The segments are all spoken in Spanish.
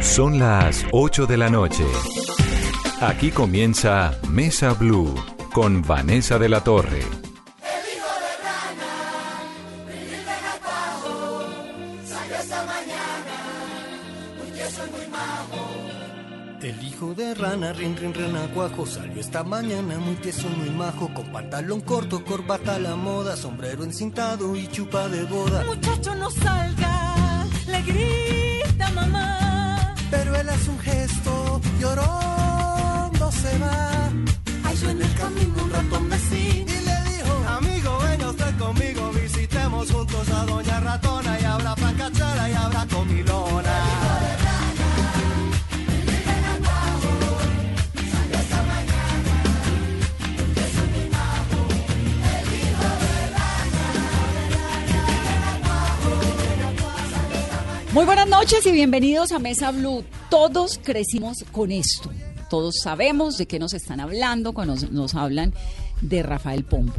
Son las 8 de la noche. Aquí comienza Mesa Blue con Vanessa de la Torre. El hijo de rana, rin, rin, renacuajo, salió esta mañana muy tieso, muy majo, con pantalón corto, corbata a la moda, sombrero encintado y chupa de boda. Muchacho, no salga, le grita mamá. Pero él hace un gesto, llorando se va. Halló en el camino un ratón vecino. Y le dijo, amigo, venga usted conmigo, visitemos juntos a Doña Ratona y habrá francachara y habrá comilona. Muy buenas noches y bienvenidos a Mesa Blue. Todos crecimos con esto. Todos sabemos de qué nos están hablando cuando nos, hablan de Rafael Pombo.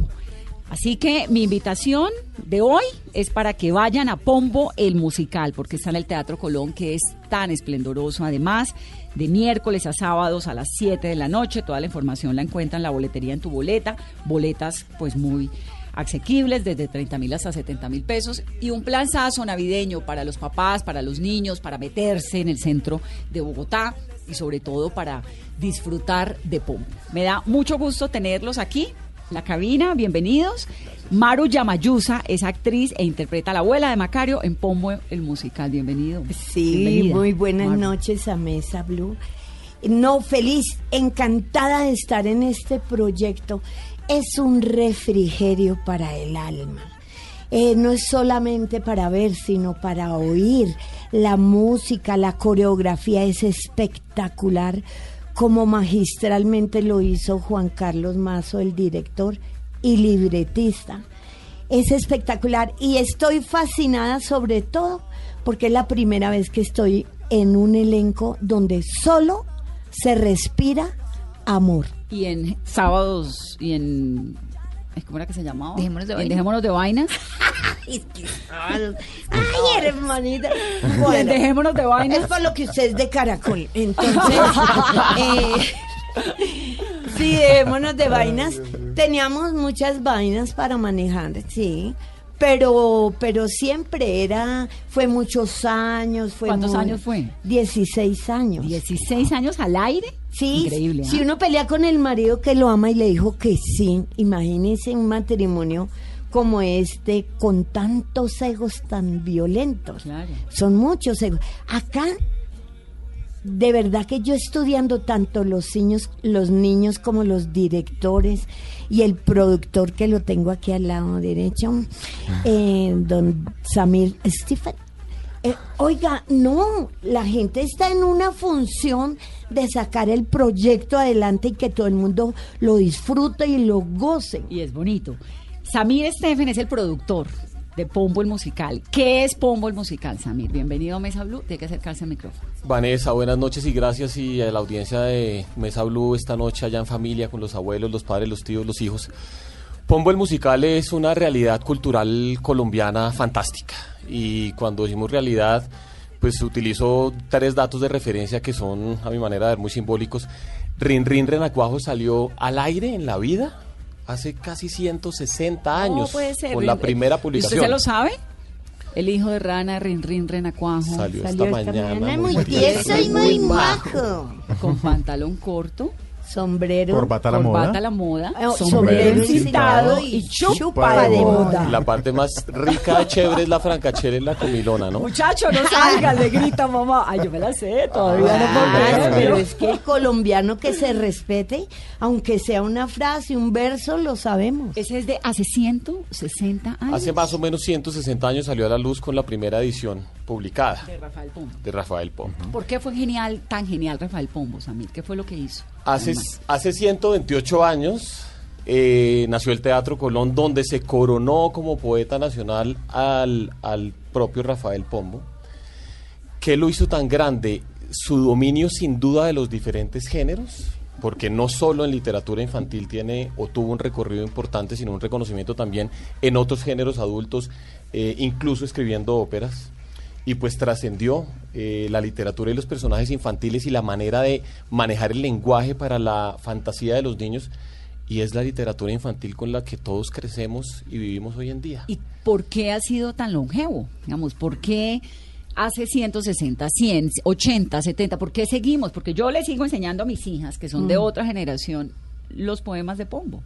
Así que mi invitación de hoy es para que vayan a Pombo el musical, porque está en el Teatro Colón, que es tan esplendoroso. Además, de miércoles a sábados a las 7 de la noche. Toda la información la encuentran en la boletería en tu boleta. Boletas, pues muy asequibles, desde 30 mil hasta 70 mil pesos, y un planzazo navideño para los papás, para los niños, para meterse en el centro de Bogotá y sobre todo para disfrutar de Pombo. Me da mucho gusto tenerlos aquí en la cabina, bienvenidos. Maru Yamayusa es actriz e interpreta a la abuela de Macario en Pombo el musical. Bienvenido. Sí, Bienvenida, muy buenas Maru. noches a Mesa Blue. No, feliz, encantada de estar en este proyecto. Es un refrigerio para el alma. Eh, no es solamente para ver, sino para oír. La música, la coreografía es espectacular, como magistralmente lo hizo Juan Carlos Mazo, el director y libretista. Es espectacular y estoy fascinada sobre todo porque es la primera vez que estoy en un elenco donde solo se respira amor. Y en sábados y en. ¿Cómo era que se llamaba? Dejémonos de vainas. Dejémonos de vainas. Ay, hermanita. Bueno, Dejémonos de vainas. es por lo que usted es de caracol. Entonces, eh, sí, dejémonos de vainas. Teníamos muchas vainas para manejar, sí. Pero, pero siempre era, fue muchos años. Fue ¿Cuántos muy- años fue? 16 años. 16 años al aire. Sí, Increíble. si ¿ah? uno pelea con el marido que lo ama y le dijo que sí, imagínense un matrimonio como este con tantos egos tan violentos. Claro. Son muchos egos. Acá, de verdad que yo estudiando tanto los niños, los niños como los directores y el productor que lo tengo aquí al lado derecho, eh, don Samir Stephen. Eh, oiga, no, la gente está en una función de sacar el proyecto adelante y que todo el mundo lo disfrute y lo goce. Y es bonito. Samir Steffen es el productor de Pombo el musical. ¿Qué es Pombo el musical, Samir? Bienvenido a Mesa Blue. Tiene que acercarse al micrófono. Vanessa, buenas noches y gracias y a la audiencia de Mesa Blue esta noche allá en familia con los abuelos, los padres, los tíos, los hijos. Pombo el musical es una realidad cultural colombiana fantástica y cuando decimos realidad pues utilizo tres datos de referencia que son a mi manera de ver muy simbólicos. Rin Rin Renacuajo salió al aire en la vida hace casi 160 años ¿Cómo puede ser? con la primera ¿Y publicación. ¿Usted se lo sabe? El hijo de rana, Rin Rin Renacuajo. Salió, Salió esta, esta mañana, mañana muy tieso y muy majo. Con pantalón corto, Sombrero. Corbata a la corbata moda. a la moda, sombrero sombrero y chupa chupa de boda. La parte más rica, chévere es la francachera y la comilona, ¿no? Muchacho, no salga, le grita mamá. Ay, yo me la sé, todavía no puedo Claro, creer, pero es que el colombiano que se respete, aunque sea una frase, un verso, lo sabemos. Ese es de hace 160 años. Hace más o menos 160 años salió a la luz con la primera edición publicada De Rafael Pombo. de Rafael Pombo. ¿Por qué fue genial, tan genial Rafael Pombo, Samir? ¿Qué fue lo que hizo? Hace, hace 128 años eh, nació el Teatro Colón, donde se coronó como poeta nacional al, al propio Rafael Pombo. ¿Qué lo hizo tan grande? Su dominio sin duda de los diferentes géneros, porque no solo en literatura infantil tiene o tuvo un recorrido importante, sino un reconocimiento también en otros géneros adultos, eh, incluso escribiendo óperas. Y pues trascendió eh, la literatura y los personajes infantiles y la manera de manejar el lenguaje para la fantasía de los niños. Y es la literatura infantil con la que todos crecemos y vivimos hoy en día. ¿Y por qué ha sido tan longevo? Digamos, ¿por qué hace 160, 100, 80, 70? ¿Por qué seguimos? Porque yo le sigo enseñando a mis hijas, que son de Mm. otra generación, los poemas de Pombo.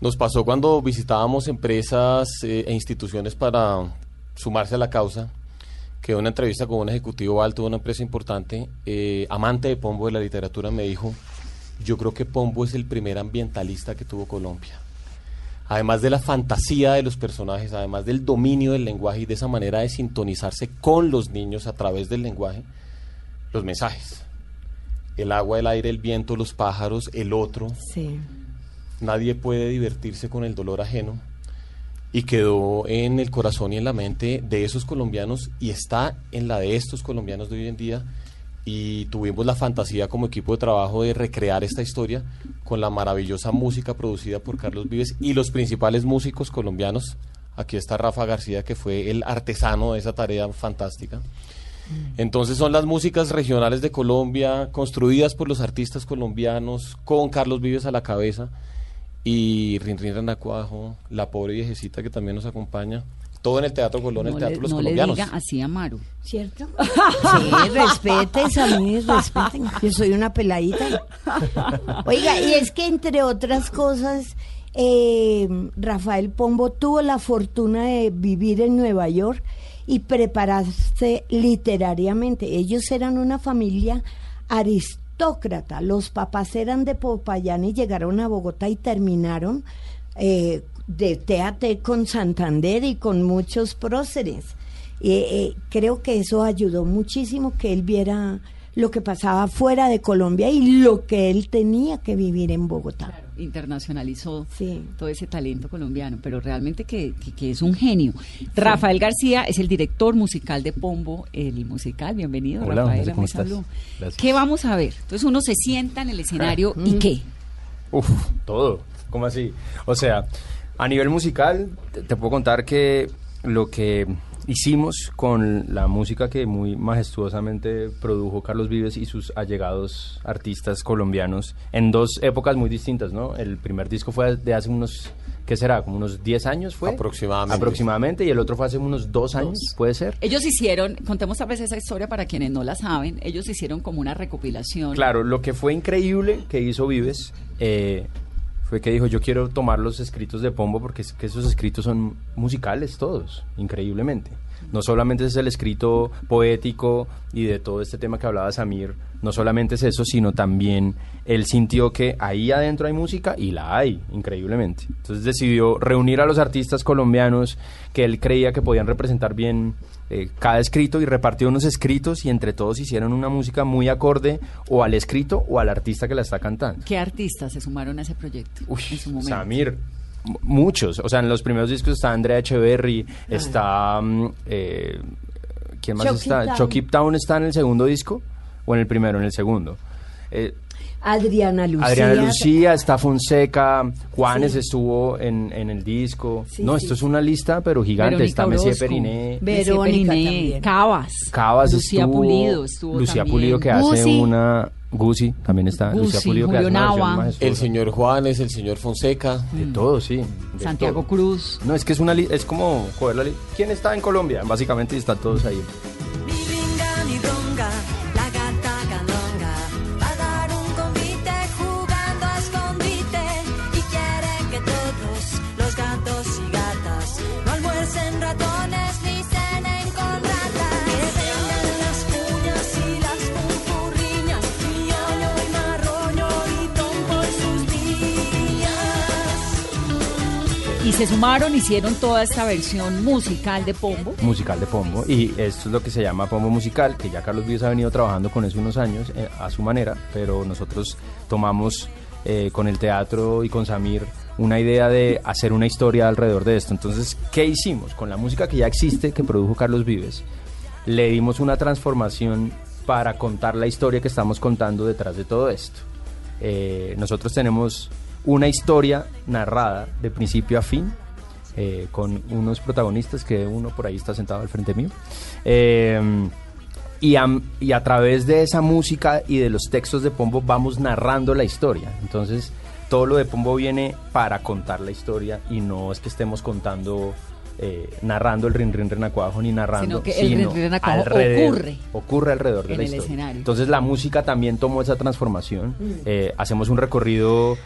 Nos pasó cuando visitábamos empresas eh, e instituciones para sumarse a la causa, que una entrevista con un ejecutivo alto de una empresa importante, eh, amante de Pombo de la literatura, me dijo, yo creo que Pombo es el primer ambientalista que tuvo Colombia. Además de la fantasía de los personajes, además del dominio del lenguaje y de esa manera de sintonizarse con los niños a través del lenguaje, los mensajes. El agua, el aire, el viento, los pájaros, el otro, Sí. nadie puede divertirse con el dolor ajeno y quedó en el corazón y en la mente de esos colombianos y está en la de estos colombianos de hoy en día y tuvimos la fantasía como equipo de trabajo de recrear esta historia con la maravillosa música producida por Carlos Vives y los principales músicos colombianos. Aquí está Rafa García que fue el artesano de esa tarea fantástica. Entonces son las músicas regionales de Colombia, construidas por los artistas colombianos, con Carlos Vives a la cabeza, y Rin Rin Ranacuajo, la pobre viejecita que también nos acompaña, todo en el Teatro Colón, el Teatro le, de los no le Colombianos. diga así a Maru. ¿Cierto? Sí, respeten, a mí, respeten. Yo soy una peladita. Oiga, y es que entre otras cosas, eh, Rafael Pombo tuvo la fortuna de vivir en Nueva York y prepararse literariamente. Ellos eran una familia aristócrata. Los papás eran de Popayán y llegaron a Bogotá y terminaron eh, de TAT con Santander y con muchos próceres. Eh, eh, creo que eso ayudó muchísimo que él viera lo que pasaba fuera de Colombia y lo que él tenía que vivir en Bogotá. Internacionalizó Sí. todo ese talento colombiano, pero realmente que, que- que es un genio. Rafael García es el director musical de Pombo, el musical. Bienvenido, Hola, Rafael. ¿cómo estás? ¿Qué vamos a ver? Entonces uno se sienta en el escenario y Mm. ¿qué? Uf, todo. ¿Cómo así? O sea, a nivel musical, te, te puedo contar que lo que hicimos con la música que muy majestuosamente produjo Carlos Vives y sus allegados artistas colombianos en dos épocas muy distintas, ¿no? El primer disco fue de hace unos, ¿qué será? Como unos 10 años fue. Aproximadamente. Aproximadamente, y el otro fue hace unos dos años, ¿puede ser? Ellos hicieron, contemos tal vez esa historia para quienes no la saben, ellos hicieron como una recopilación. Claro, lo que fue increíble que hizo Vives eh, fue que dijo, yo quiero tomar los escritos de Pombo porque es que esos escritos son musicales todos, increíblemente. No solamente es el escrito poético y de todo este tema que hablaba Samir, no solamente es eso, sino también él sintió que ahí adentro hay música y la hay, increíblemente. Entonces decidió reunir a los artistas colombianos que él creía que podían representar bien eh, cada escrito y repartió unos escritos y entre todos hicieron una música muy acorde o al escrito o al artista que la está cantando. ¿Qué artistas se sumaron a ese proyecto en su momento? Samir, muchos. O sea, en los primeros discos está Andrea Echeverry, está... mm, eh, ¿Quién más Chucky está? Town. Chucky Town está en el segundo disco o en el primero, en el segundo. Eh, Adriana Lucía. Adriana Lucía, está Fonseca, Juanes Sí. estuvo en, en el disco. Sí, no, sí, esto es una lista, pero gigante. Verónica está Messier Periné. Verónica Periné, Cabas Lucía estuvo, Pulido estuvo Lucía también. Pulido que hace una Gucci también está Lucía Guzzi, Pulido que hace Julio Nava. El señor Juanes, el señor Fonseca. de todo, sí. de Santiago todo. Cruz. No, es que es una li- es como coger la li- ¿Quién está en Colombia? Básicamente están todos ahí. Se sumaron, hicieron toda esta versión musical de Pombo. musical de Pombo y esto es lo que se llama Pombo Musical, que ya Carlos Vives ha venido trabajando con eso unos años eh, a su manera, pero nosotros tomamos eh, con el teatro y con Samir una idea de hacer una historia alrededor de esto. Entonces, ¿qué hicimos? Con la música que ya existe, que produjo Carlos Vives, le dimos una transformación para contar la historia que estamos contando detrás de todo esto. Eh, nosotros tenemos una historia narrada de principio a fin, eh, con unos protagonistas que uno por ahí está sentado al frente mío. Eh, y, a, y a través de esa música y de los textos de Pombo vamos narrando la historia. Entonces, todo lo de Pombo viene para contar la historia y no es que estemos contando, eh, narrando el rin rin renacuajo ni narrando. Sino que el rin rin renacuajo alrededor- ocurre Ocurre alrededor de en la el historia. escenario. Entonces, la música también tomó esa transformación. Mm. Eh, hacemos un recorrido,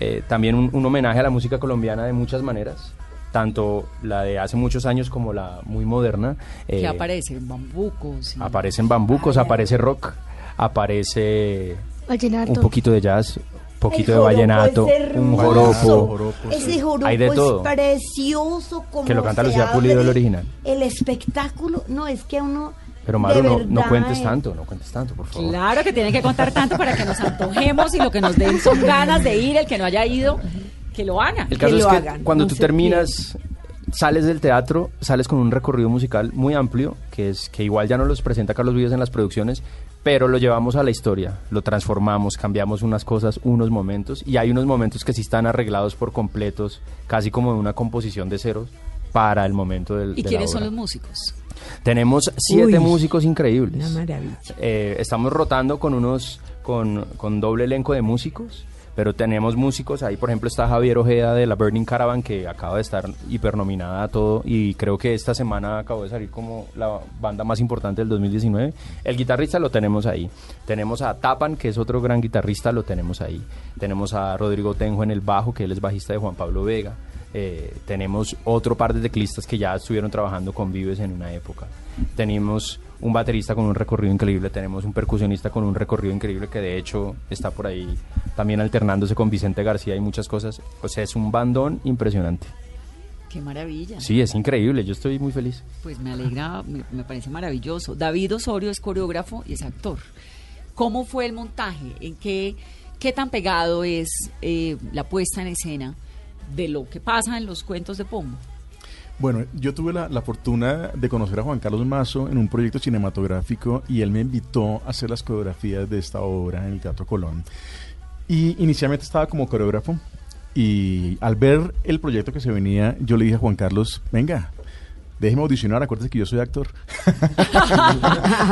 eh, también un, un homenaje a la música colombiana de muchas maneras. Tanto la de hace muchos años como la muy moderna. que Eh, aparecen bambucos. y- Aparecen bambucos, aparece rock, aparece Vallenato. un poquito de jazz, un poquito de vallenato, un joropo. Ese joropo Hay de todo. es precioso como Que lo canta Lucía Pulido, el original. El espectáculo, no, es que uno... Pero Maru, no, no cuentes eh, tanto, no cuentes tanto, por favor. Claro que tienen que contar tanto para que nos antojemos y lo que nos den son ganas de ir, el que no haya ido, que lo haga. El caso que es que hagan, cuando no tú terminas, sales del teatro, sales con un recorrido musical muy amplio, que es que igual ya no los presenta Carlos Vives en las producciones, pero lo llevamos a la historia, lo transformamos, cambiamos unas cosas, unos momentos, y hay unos momentos que sí están arreglados por completos, casi como de una composición de ceros para el momento del ¿Y de la quiénes son obra. los músicos? Tenemos siete Uy, músicos increíbles. Una maravilla. Eh, estamos rotando con unos con, con doble elenco de músicos, pero tenemos músicos ahí, por ejemplo, está Javier Ojeda de la Burning Caravan que acaba de estar hipernominada a todo y creo que esta semana acabó de salir como la banda más importante del 2019. El guitarrista lo tenemos ahí. Tenemos a Tapan, que es otro gran guitarrista, lo tenemos ahí. Tenemos a Rodrigo Tenjo en el bajo, que él es bajista de Juan Pablo Vega. Eh, tenemos otro par de teclistas que ya estuvieron trabajando con Vives en una época. Tenemos un baterista con un recorrido increíble, tenemos un percusionista con un recorrido increíble que de hecho está por ahí también alternándose con Vicente García y muchas cosas. O sea, es un bandón impresionante. Qué maravilla. Sí, es increíble, yo estoy muy feliz. Pues me alegra, me, me parece maravilloso. David Osorio es coreógrafo y es actor. ¿Cómo fue el montaje? ¿En qué, qué tan pegado es eh, la puesta en escena de lo que pasa en los cuentos de Pombo? Bueno, yo tuve la, la fortuna de conocer a Juan Carlos Mazo en un proyecto cinematográfico y él me invitó a hacer las coreografías de esta obra en el Teatro Colón. Y inicialmente estaba como coreógrafo y al ver el proyecto que se venía, yo le dije a Juan Carlos, venga, déjeme audicionar, acuérdese que yo soy actor.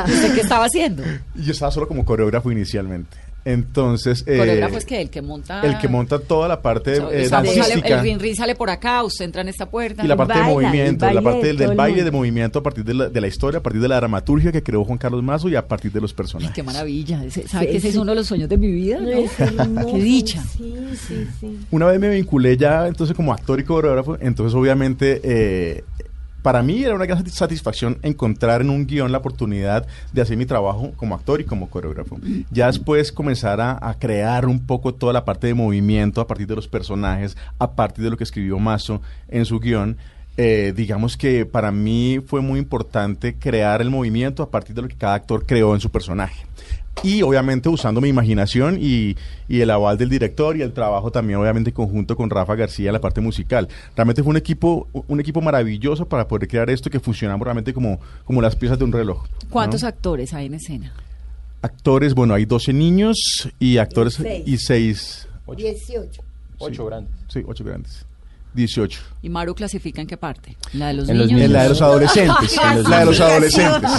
¿Usted qué estaba haciendo? Y yo estaba solo como coreógrafo inicialmente. Entonces... eh, Coreógrafo es que el que monta... El que monta toda la parte O eh, dancística. el rin rin sale por acá, usted entra en esta puerta. Y la parte de movimiento, la parte del, el baile de movimiento a partir de la, de la historia, a partir de la dramaturgia que creó Juan Carlos Mazo y a partir de los personajes. Qué maravilla. ¿Sabe Sí, que ese es uno de los sueños de mi vida? No, hermoso, Qué dicha. Sí, sí, sí. Una vez me vinculé ya entonces como actor y coreógrafo, entonces obviamente eh, para mí era una gran satis- satisfacción encontrar en un guion la oportunidad de hacer mi trabajo como actor y como coreógrafo. Ya después comenzar a, a crear un poco toda la parte de movimiento a partir de los personajes, a partir de lo que escribió Mazo en su guion. eh, digamos que para mí fue muy importante crear el movimiento a partir de lo que cada actor creó en su personaje. Y obviamente usando mi imaginación y, y el aval del director y el trabajo también obviamente conjunto con Rafa García en la parte musical. Realmente fue un equipo, un equipo maravilloso para poder crear esto que funcionaba realmente como, como las piezas de un reloj. ¿no? ¿Cuántos actores hay en escena? Actores, bueno, hay 12 niños y actores seis. y 6. 18. Ocho grandes. Sí, 8 grandes. 18. ¿Y Maru clasifica en qué parte? ¿La de los En los niños? En la de los adolescentes. En la de los adolescentes.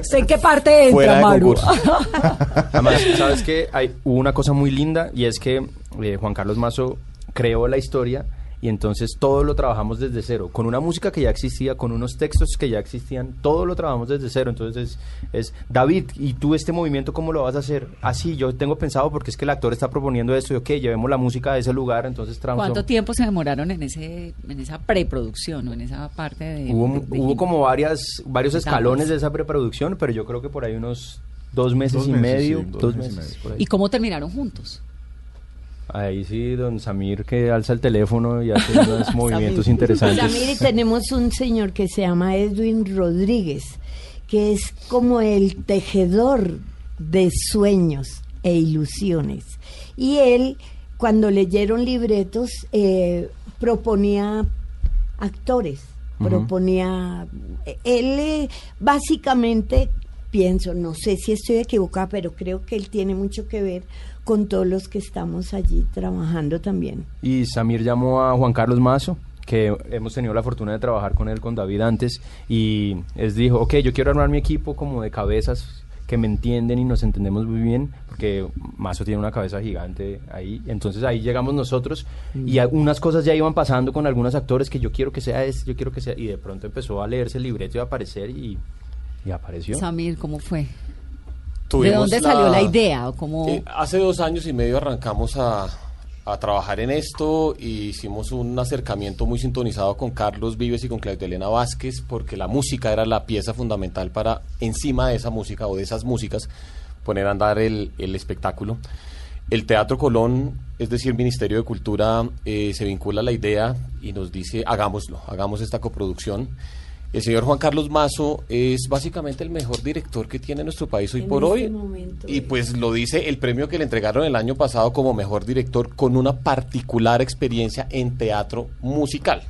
¿Usted en qué parte entra, Fuera de Maru? Además, sabes que hay hubo una cosa muy linda y es que eh, Juan Carlos Mazo creó la historia y entonces todo lo trabajamos desde cero, con una música que ya existía, con unos textos que ya existían, todo lo trabajamos desde cero. Entonces es, es, David, ¿y tú este movimiento cómo lo vas a hacer? Así, yo tengo pensado porque es que el actor está proponiendo esto y ok, llevemos la música a ese lugar, entonces transform- ¿Cuánto tiempo se demoraron en ese en esa preproducción o en esa parte de Hubo, de- de- hubo como varias, varios escalones de esa preproducción, pero yo creo que por ahí unos dos meses Dos y meses, medio, sí, dos, dos meses y meses. medio. por ahí. ¿Y cómo terminaron juntos? Ahí sí, don Samir que alza el teléfono y hace unos movimientos interesantes. Samir, y tenemos un señor que se llama Edwin Rodríguez, que es como el tejedor de sueños e ilusiones. Y él, cuando leyeron libretos, eh, proponía actores, Ujú. proponía... Él eh, básicamente, pienso, no sé si estoy equivocada, pero creo que él tiene mucho que ver con todos los que estamos allí trabajando también. Y Samir llamó a Juan Carlos Mazo, que hemos tenido la fortuna de trabajar con él, con David antes, y él dijo, ok, yo quiero armar mi equipo como de cabezas que me entienden y nos entendemos muy bien, porque Mazo tiene una cabeza gigante ahí, entonces ahí llegamos nosotros y algunas cosas ya iban pasando con algunos actores que yo quiero que sea este, yo quiero que sea, y de pronto empezó a leerse el libreto y a aparecer y, y apareció. Samir, ¿cómo fue? ¿De dónde salió la idea? ¿O cómo... Eh, hace dos años y medio arrancamos a, a trabajar en esto y hicimos un acercamiento muy sintonizado con Carlos Vives y con Claudia Elena Vázquez porque la música era la pieza fundamental para encima de esa música o de esas músicas poner a andar el, el espectáculo. El Teatro Colón, es decir, el Ministerio de Cultura, eh, se vincula a la idea y nos dice, hagámoslo, hagamos esta coproducción. El señor Juan Carlos Mazo es básicamente el mejor director que tiene nuestro país hoy En por este hoy. momento Y pues lo dice el premio que le entregaron el año pasado como mejor director con una particular experiencia en teatro musical.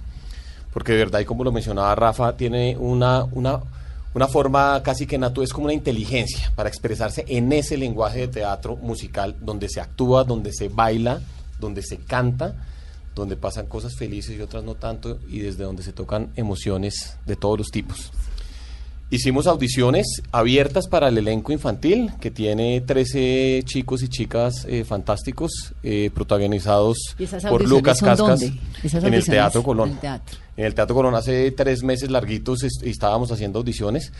Porque de verdad, y como lo mencionaba Rafa, tiene una, una, una forma casi que natural, es como una inteligencia para expresarse en ese lenguaje de teatro musical donde se actúa, donde se baila, donde se canta, donde pasan cosas felices y otras no tanto, y desde donde se tocan emociones de todos los tipos. Hicimos audiciones abiertas para el elenco infantil, que tiene 13 chicos y chicas eh, fantásticos, eh, protagonizados ¿Y esas por Lucas Cascas en el Teatro Colón. En el Teatro Colón hace tres meses larguitos est- estábamos haciendo audiciones.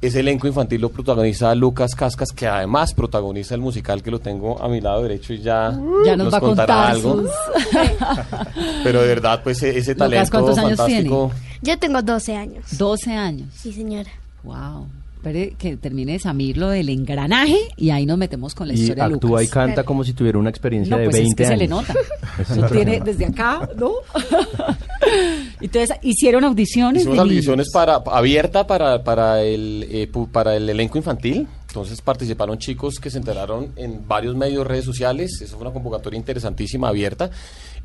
Ese elenco infantil lo protagoniza Lucas Cascas, que además protagoniza el musical que lo tengo a mi lado derecho y ya, Ya nos va a contará contar algo. sus- Pero de verdad, pues e- ese Lucas, talento ¿cuántos años fantástico. Yo tengo 12 años. 12 años. Sí, señora. Wow. Espere que termine de Samir lo del engranaje y ahí nos metemos con la Y historia de actúa Lucas. y canta como si tuviera una experiencia No, de pues es 20 que se años. le nota. Es Eso tiene desde acá, ¿no? Entonces, hicieron audiciones Hicimos de audiciones niños. para, abierta para, para, el, eh, para el elenco infantil. Entonces participaron chicos que se enteraron en varios medios, redes sociales. Eso fue una convocatoria interesantísima, abierta.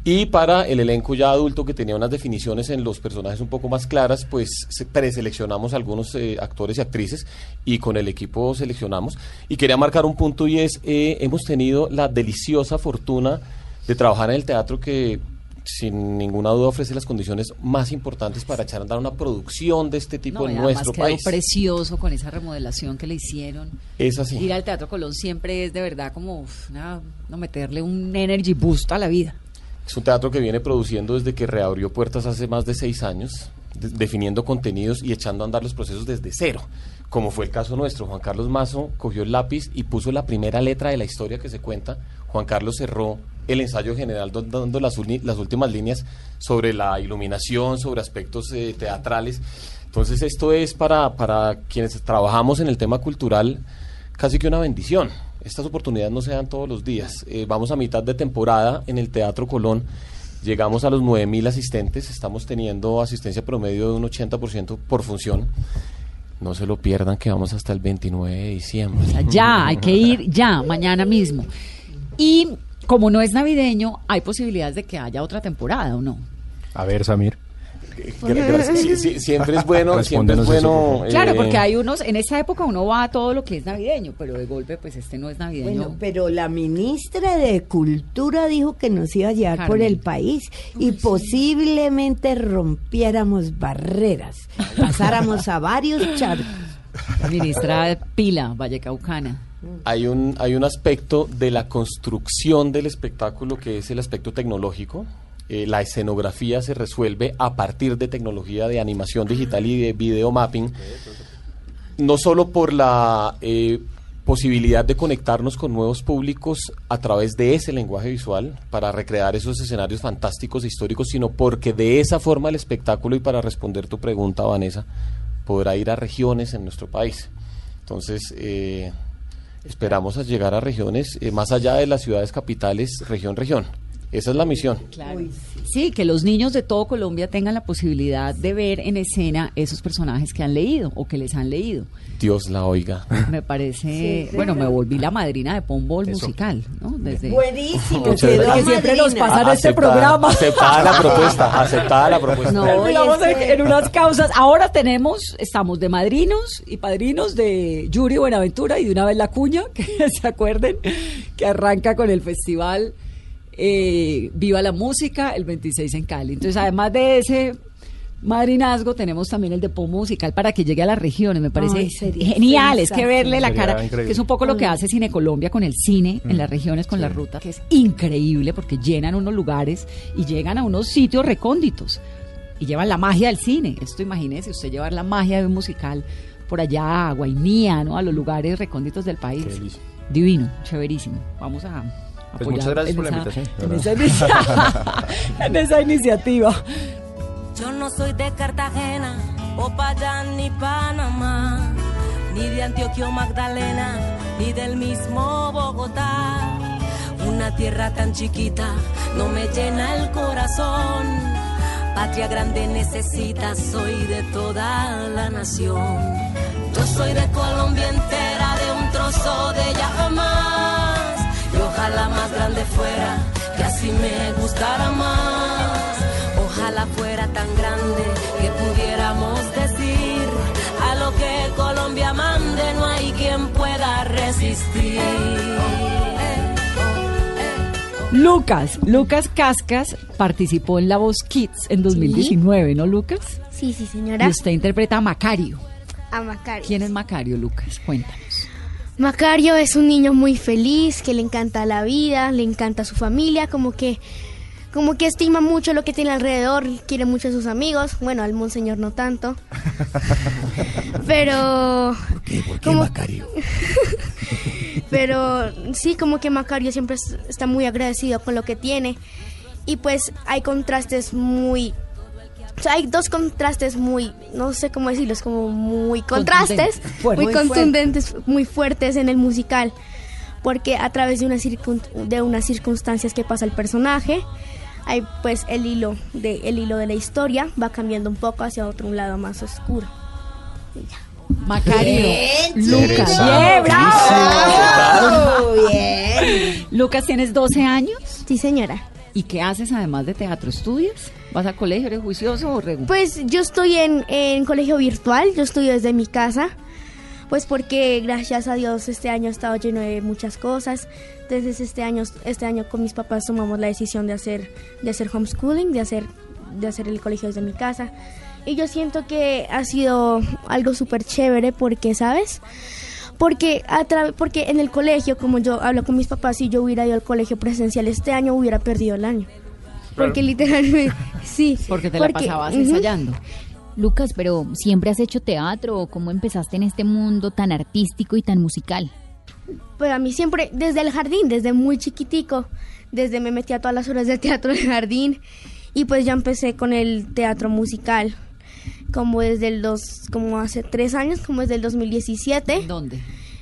Y para el elenco ya adulto que tenía unas definiciones en los personajes un poco más claras, pues se- preseleccionamos algunos eh, actores y actrices y con el equipo seleccionamos. Y quería marcar un punto y es, eh, hemos tenido la deliciosa fortuna de trabajar en el teatro que sin ninguna duda ofrece las condiciones más importantes para echar a andar una producción de este tipo No, en nuestro quedó país. precioso con esa remodelación que le hicieron. Es así. Ir al Teatro Colón siempre es de verdad como uf, una- no meterle un energy boost a la vida. Es un teatro que viene produciendo desde que reabrió puertas hace más de seis años, de- definiendo contenidos y echando a andar los procesos desde cero, como fue el caso nuestro. Juan Carlos Mazo cogió el lápiz y puso la primera letra de la historia que se cuenta. Juan Carlos cerró el ensayo general do- dando las, últimas líneas sobre la iluminación, sobre aspectos eh, teatrales. Entonces esto es para, quienes trabajamos en el tema cultural casi que una bendición. Estas oportunidades no se dan todos los días. Eh, vamos a mitad de temporada en el Teatro Colón. Llegamos a los 9.000 asistentes. Estamos teniendo asistencia promedio de un 80% por función. No se lo pierdan que vamos hasta el 29 de diciembre. Ya, hay que ir ya, mañana mismo. Y como no es navideño, hay posibilidades de que haya otra temporada, ¿o no? A ver, Samir. Sí, sí, siempre es bueno, siempre es Respóndenos eso, por bueno. favor. Claro, eh, porque hay unos, en esta época uno va a todo lo que es navideño, pero de golpe, pues este no es navideño. Bueno, pero la ministra de Cultura dijo que nos iba a llevar por el país y posiblemente rompiéramos barreras, pasáramos a varios charcos. Ministra Pila, Vallecaucana. hay un, hay un aspecto de la construcción del espectáculo que es el aspecto tecnológico. Eh, la escenografía se resuelve a partir de tecnología de animación digital y de video mapping, no solo por la eh, posibilidad de conectarnos con nuevos públicos a través de ese lenguaje visual para recrear esos escenarios fantásticos e históricos, sino porque de esa forma el espectáculo, y para responder tu pregunta, Vanessa, podrá ir a regiones en nuestro país. Entonces, eh, esperamos a llegar a regiones eh, más allá de las ciudades capitales, región, región. Esa es la misión. Sí, que los niños de todo Colombia tengan la posibilidad de ver en escena esos personajes que han leído o que les han leído. Dios la oiga. Me parece, bueno, me volví la madrina de Pombo el musical, ¿no? Desde Buenísimo. Que siempre nos madrina. pasan este programa. Aceptada la propuesta, aceptada la propuesta. No, en, en unas causas. Ahora tenemos, estamos de madrinos y padrinos de Yuri Buenaventura y de una vez la cuña, que se acuerden, que arranca con el festival eh, Viva la Música el 26 en Cali. Entonces, además de ese madrinazgo, tenemos también el de POM musical para que llegue a las regiones. Me parece Ay, sería genial. Es que verle la cara, increíble. que es un poco lo que hace Cine Colombia con el cine en las regiones, con la ruta, que es increíble porque llenan unos lugares y llegan a unos sitios recónditos y llevan la magia del cine. Esto imagínese usted llevar la magia de un musical por allá a Guainía, ¿no? A los lugares recónditos del país. Divino, chéverísimo. Vamos a Pues muchas gracias en por la esa- invitación, En esa, en esa iniciativa. Yo no soy de Cartagena, Popayán ni Panamá, ni de Antioquia o Magdalena, ni del mismo Bogotá. Una tierra tan chiquita no me llena el corazón. Patria grande necesita, soy de toda la nación. Yo soy de Colombia entera, de un trozo de ella jamás. Y ojalá más grande fuera, que así me gustara más. Ojalá fuera tan grande que pudiéramos decir a lo que Colombia mande, no hay quien pueda resistir. Lucas, Lucas Cascas participó en La Voz Kids en 2019, ¿no, Lucas? Sí, sí, Y señora. usted interpreta a Macario. A Macario. ¿Quién es Macario, Lucas? Cuéntanos. Macario es un niño muy feliz, que le encanta la vida, le encanta su familia, como que como que estima mucho lo que tiene alrededor, quiere mucho a sus amigos, bueno, al monseñor no tanto. Pero ¿Por qué? ¿Por qué. Macario? pero sí, como que Macario siempre es- está muy agradecido con lo que tiene. Y pues hay contrastes muy... O sea, hay dos contrastes muy, no sé cómo decirlos, como muy contrastes, Contundentes, fuertes. muy Muy contundentes, muy fuertes en el musical. Porque a través de, una circun- de unas circunstancias que pasa el personaje, hay pues el hilo, de, el hilo de la historia va cambiando un poco hacia otro un lado más oscuro. Y ya. Macario. Bien, Lucas. Bien, bravo. Bien. Lucas, tienes 12 años. Sí, señora. ¿Y qué haces además de teatro? ¿Estudias? ¿Vas al colegio? ¿Eres juicioso o regular? Pues yo estoy en, en colegio virtual, yo estudio desde mi casa, pues porque gracias a Dios este año ha estado lleno de muchas cosas. Entonces este año, este año con mis papás tomamos la decisión de hacer, de hacer homeschooling, de hacer, de hacer el colegio desde mi casa. Y yo siento que ha sido algo súper chévere porque, ¿sabes? Porque, a tra- porque en el colegio, como yo hablo con mis papás, si yo hubiera ido al colegio presencial este año, hubiera perdido el año. Porque literalmente, sí. Porque te la pasabas ensayando. Lucas, pero ¿siempre has hecho teatro o cómo empezaste en este mundo tan artístico y tan musical? Pues a mí siempre, desde el jardín, desde muy chiquitico, desde me metí a todas las horas de teatro del jardín y pues ya empecé con el teatro musical, como desde el dos, como hace tres años, como desde el 2017. ¿Dónde?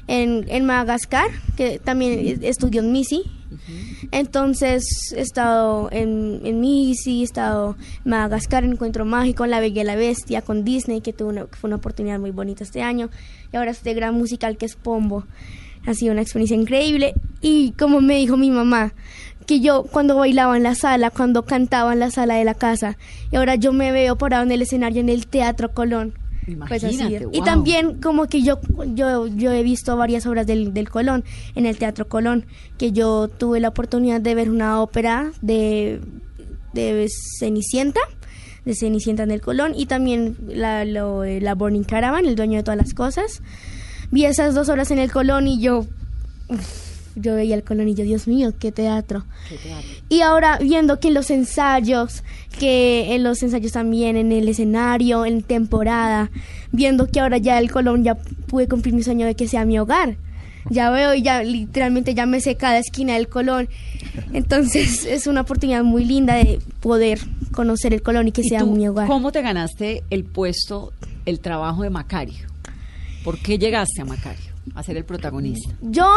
En, en Madagascar, que también estudió en MISI. Entonces he estado en, en MISI, he estado en Madagascar, en Encuentro Mágico, en La Bella y la Bestia, con Disney, que, tuvo una, que fue una oportunidad muy bonita este año. Y ahora este gran musical que es Pombo. Ha sido una experiencia increíble. Y como me dijo mi mamá, que yo cuando bailaba en la sala, cuando cantaba en la sala de la casa, y ahora yo me veo parado en el escenario en el Teatro Colón. Pues así. Imagínate, Y wow. también como que yo, yo, yo he visto varias obras del, del Colón, en el Teatro Colón, que yo tuve la oportunidad de ver una ópera de, de Cenicienta, de Cenicienta en el Colón, y también la, lo, de la Burning Caravan, el dueño de todas las cosas. Vi esas dos obras en el Colón y yo, yo veía el Colón y yo, Dios mío, qué teatro. Y ahora viendo que en los ensayos, que en los ensayos también, en el escenario, en temporada, viendo que ahora ya el Colón ya pude cumplir mi sueño de que sea mi hogar. Ya veo y ya literalmente ya me sé cada esquina del Colón. Entonces es una oportunidad muy linda de poder conocer el Colón y que ¿Y sea tú mi hogar. ¿Cómo te ganaste el puesto, el trabajo de Macario? ¿Por qué llegaste a Macario a ser el protagonista? Yo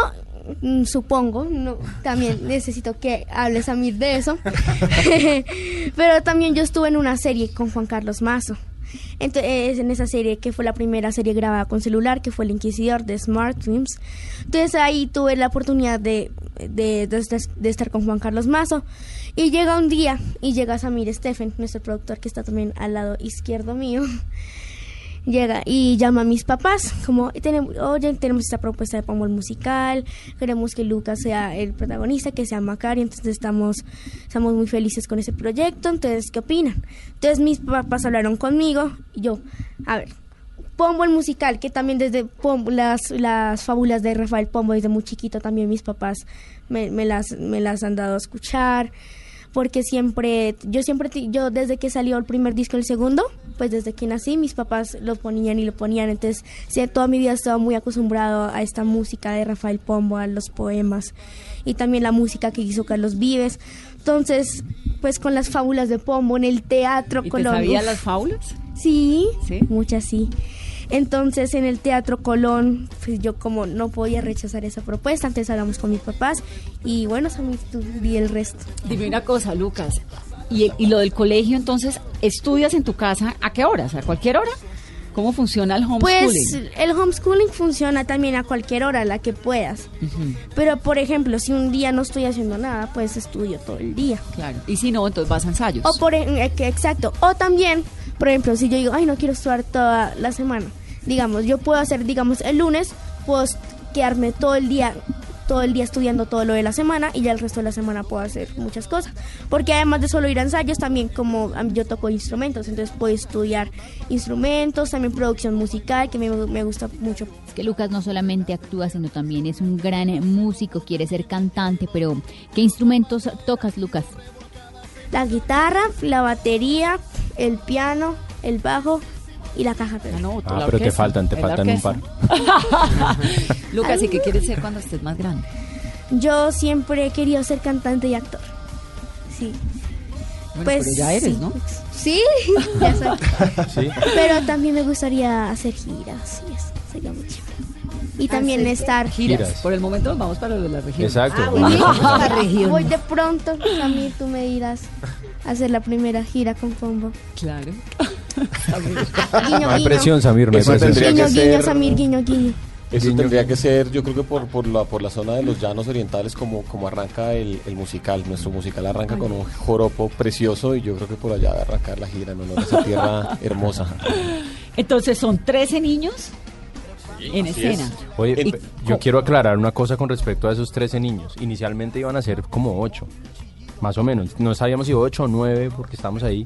supongo, no, también necesito que hables a mí de eso. Pero también yo estuve en una serie con Juan Carlos Mazo. Entonces, en esa serie que fue la primera serie grabada con celular, que fue El Inquisidor de Smart Films. Entonces ahí tuve la oportunidad de, de, de- de estar con Juan Carlos Mazo. Y llega un día y llega Samir Stephen, nuestro productor que está también al lado izquierdo mío. Llega y llama a mis papás, como, oye, tenemos esta propuesta de Pombo el musical, queremos que Lucas sea el protagonista, que sea Macario, entonces estamos, estamos muy felices con ese proyecto, entonces, ¿qué opinan? Entonces mis papás hablaron conmigo y yo, a ver, Pombo el musical, que también desde Pombo- las, las fábulas de Rafael Pombo desde muy chiquito también mis papás me las, me las han dado a escuchar porque siempre, yo siempre, yo desde que salió el primer disco, el segundo, pues desde que nací, mis papás lo ponían y lo ponían, entonces sí, toda mi vida he estado muy acostumbrado a esta música de Rafael Pombo, a los poemas y también la música que hizo Carlos Vives, entonces, pues con las fábulas de Pombo en el teatro ¿Y te Colón, sabías uf, las fábulas? Sí, muchas sí. Entonces en el Teatro Colón, pues yo como no podía rechazar esa propuesta, antes hablamos con mis papás y bueno, di el resto. Dime una cosa, Lucas. ¿Y, y lo del colegio, entonces, estudias en tu casa a qué horas? ¿A cualquier hora? ¿Cómo funciona el homeschooling? Pues el homeschooling funciona también a cualquier hora, a la que puedas. Pero por ejemplo, si un día no estoy haciendo nada, pues estudio todo el día. Claro. Y si no, entonces vas a ensayos. O por eh, que- exacto. O también, por ejemplo, si yo digo, ay, no quiero estudiar toda la semana. Digamos, yo puedo hacer, digamos, el lunes, puedo quedarme todo el día, todo el día estudiando todo lo de la semana y ya el resto de la semana puedo hacer muchas cosas. Porque además de solo ir a ensayos, también como yo toco instrumentos, entonces puedo estudiar instrumentos, también producción musical, que me, me gusta mucho. Es que Lucas no solamente actúa, sino también es un gran eh, músico, quiere ser cantante, pero ¿qué instrumentos tocas, Lucas? La guitarra, la batería, el piano, el bajo y la caja. Ah, pero te faltan, te faltan un par. Lucas, ¿y qué quieres ser cuando estés más grande? Yo siempre he querido ser cantante y actor. Sí. Bueno, pero ya eres, sí. ¿no? Sí, ya soy. Sí. Pero también me gustaría hacer giras y eso sería muy chévere. Y también Hacer estar giras. Giras. Por el momento nos vamos para lo de la región. Exacto. Ah. Voy de pronto, Samir, tú me dirás hacer la primera gira con Pombo. Claro. Guiño, No hay guiño. presión, Samir, no hay Eso presión. tendría Guiño, que guiño, ser- Samir, guiño, guiño. Eso Guiño, tendría guiño. que ser, yo creo que por, por, la, por la zona de los llanos orientales, como, como arranca el, el musical. Nuestro musical arranca con un joropo precioso y yo creo que por allá va a arrancar la gira en honor a esa tierra hermosa. Entonces son 13 niños en así escena. es. Oye, Y- pe- yo quiero aclarar una cosa con respecto a esos 13 niños. Inicialmente iban a ser como 8, más o menos. No sabíamos si 8 o 9 porque estamos ahí.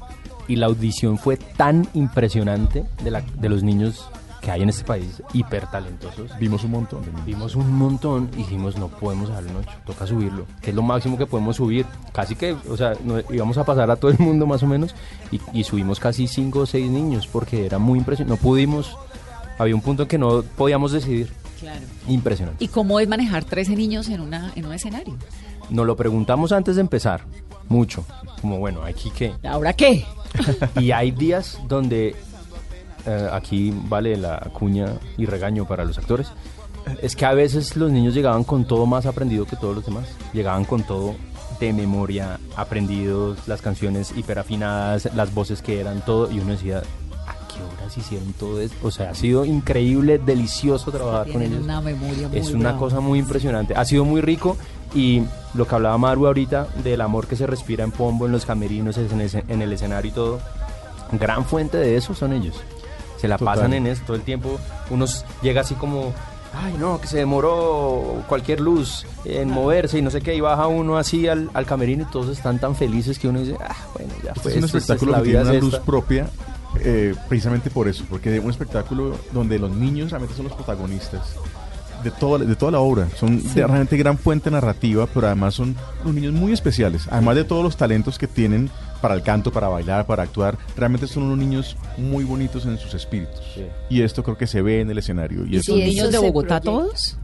Y la audición fue tan impresionante de, la, de los niños que hay en este país, hiper talentosos. Vimos un montón. Vimos un montón y dijimos, no podemos dejarlo en 8, toca subirlo, que es lo máximo que podemos subir. Casi que, o sea, no- íbamos a pasar a todo el mundo más o menos y, y subimos casi 5 o 6 niños porque era muy impresionante. No pudimos, había un punto en que no podíamos decidir. Claro. Impresionante. ¿Y cómo es manejar 13 niños en, una, en un escenario? Nos lo preguntamos antes de empezar, mucho. Como, bueno, aquí qué. ¿Ahora qué? y hay días donde, eh, aquí vale la cuña y regaño para los actores, es que a veces los niños llegaban con todo más aprendido que todos los demás. Llegaban con todo de memoria, aprendidos, las canciones hiperafinadas, las voces que eran, todo. Y uno decía, ¿a qué horas hicieron todo esto? O sea, ha sido increíble, delicioso trabajar con ellos. una memoria muy Es una cosa muy impresionante. Ha sido muy rico y lo que hablaba Maru ahorita del amor que se respira en Pombo, en los camerinos, en el, en el escenario y todo. Gran fuente de eso son ellos. Se la Total. pasan en eso todo el tiempo. Unos llega así como, ay no, que se demoró cualquier luz en moverse y no sé qué, y baja uno así al, al camerino y todos están tan felices que uno dice, ah, bueno, ya Este fue. es un espectáculo la que tiene una es luz esta". propia eh, precisamente por eso, porque es un espectáculo donde los niños realmente son los protagonistas de toda, de toda la obra. Son de- realmente gran fuente narrativa, pero además son unos niños muy especiales. Además de todos los talentos que tienen para el canto, para bailar, para actuar, realmente son unos niños muy bonitos en sus espíritus. Y esto creo que se ve en el escenario. Y, ¿Y eso son niños de Bogotá proyecta. todos?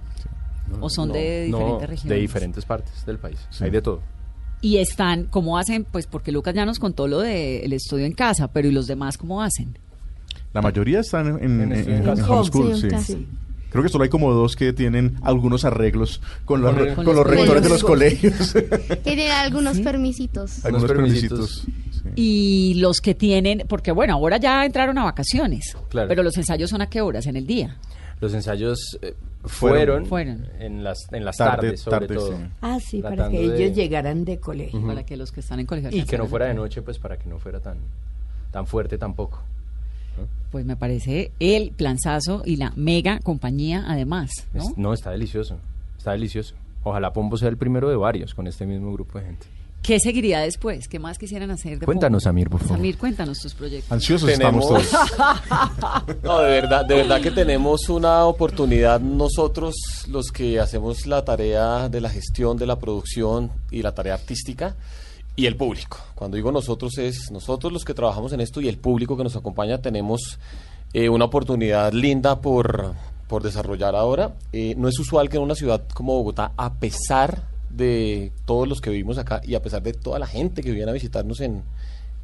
¿O son de No, diferentes de regiones? diferentes partes del país. Sí. Hay de todo. Y están, ¿cómo hacen? Pues porque Lucas ya nos contó lo del estudio en casa, pero ¿y los demás cómo hacen? La mayoría están en, en, En homeschool, Sí, Creo que solo hay como dos que tienen algunos arreglos con los, Con re- el- con con los los rectores de los colegios. Tienen algunos permisitos. algunos Unos permisitos. Y los que tienen, porque bueno, ahora ya entraron a vacaciones, Claro. pero los ensayos son a qué horas en el día. Los ensayos eh, Fueron. fueron, Fueron. en las en las Tarde- tardes sobre tarde, todo. sí. Ah, sí, para que de- ellos llegaran de colegio. Para que los que están en colegio y que no fuera de noche, pues para que no fuera tan tan fuerte tampoco. Pues me parece el planzazo y la mega compañía además, ¿no? Es- no, está delicioso, está delicioso. Ojalá Pombo sea el primero de varios con este mismo grupo de gente. ¿Qué seguiría después? ¿Qué más quisieran hacer? de Cuéntanos, Pombo? Samir, por favor. Samir, cuéntanos tus proyectos. Ansiosos Tenemos- estamos todos. No, de verdad, de verdad que tenemos una oportunidad nosotros, los que hacemos la tarea de la gestión, de la producción y la tarea artística, y el público. Cuando digo nosotros es nosotros los que trabajamos en esto y el público que nos acompaña tenemos eh, una oportunidad linda por, por desarrollar ahora. Eh, no es usual que en una ciudad como Bogotá, a pesar de todos los que vivimos acá y a pesar de toda la gente que viene a visitarnos en,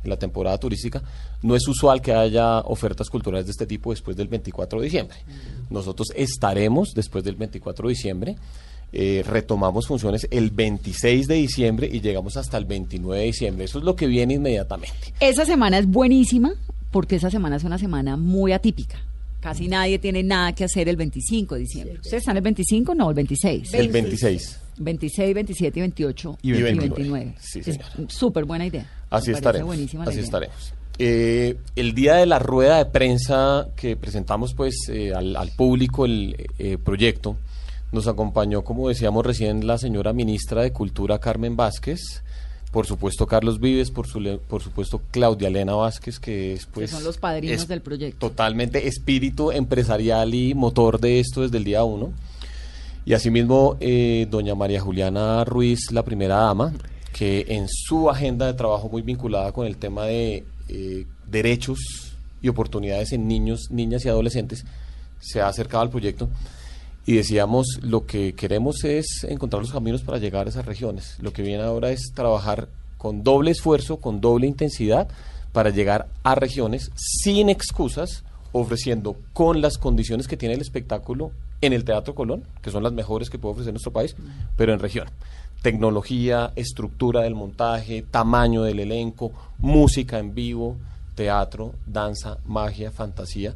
en la temporada turística, no es usual que haya ofertas culturales de este tipo después del 24 de diciembre. Nosotros estaremos después del 24 de diciembre, eh, retomamos funciones el 26 de diciembre y llegamos hasta el 29 de diciembre. Eso es lo que viene inmediatamente. Esa semana es buenísima porque esa semana es una semana muy atípica. Casi nadie tiene nada que hacer el 25 de diciembre. ¿Ustedes están el 25? No, el 26. El 26. 26, 27 y 28 Y 29. Sí, es súper buena idea. Así estaremos. Así idea. estaremos. Eh, el día de la rueda de prensa que presentamos pues eh, al, al público el eh, proyecto, nos acompañó, como decíamos recién, la señora ministra de Cultura Carmen Vázquez, por supuesto Carlos Vives, por, su, por supuesto Claudia Elena Vázquez, que es pues... que son los padrinos del proyecto. Totalmente espíritu empresarial y motor de esto desde el día uno. Y asimismo, eh, doña María Juliana Ruiz, la primera dama, que en su agenda de trabajo muy vinculada con el tema de eh, derechos y oportunidades en niños, niñas y adolescentes, se ha acercado al proyecto y decíamos, lo que queremos es encontrar los caminos para llegar a esas regiones. Lo que viene ahora es trabajar con doble esfuerzo, con doble intensidad, para llegar a regiones sin excusas, ofreciendo con las condiciones que tiene el espectáculo en el Teatro Colón, que son las mejores que puede ofrecer nuestro país, pero en región. Tecnología, estructura del montaje, tamaño del elenco, música en vivo, teatro, danza, magia, fantasía,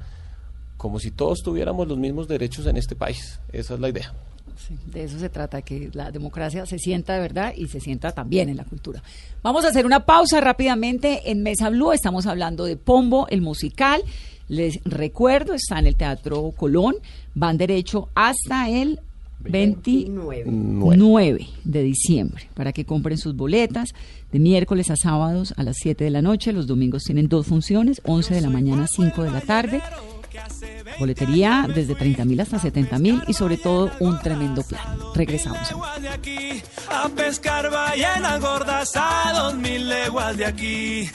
como si todos tuviéramos los mismos derechos en este país. Esa es la idea. Sí, de eso se trata, que la democracia se sienta de verdad y se sienta también en la cultura. Vamos a hacer una pausa rápidamente en Mesa Blue. Estamos hablando de Pombo, el musical. Les recuerdo, está en el Teatro Colón. Van derecho hasta el 29 de diciembre para que compren sus boletas de miércoles a sábados a las 7 de la noche. Los domingos tienen dos funciones, 11 de la mañana, 5 de la tarde. Boletería desde 30 mil hasta 70 mil y sobre todo un tremendo plan. Regresamos. a pescar ballenas gordas a dos mil leguas de aquí.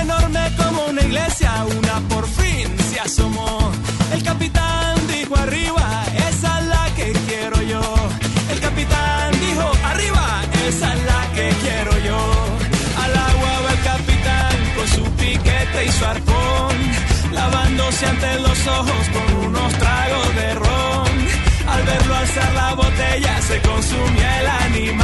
Enorme como una iglesia, una por fin se asomó. El capitán dijo arriba, esa es la que quiero yo. El capitán dijo arriba, esa es la que quiero yo. Al agua va el capitán con su piquete y su arpón, lavándose ante los ojos con unos tragos de ron. Al verlo alzar la botella se consumía el animal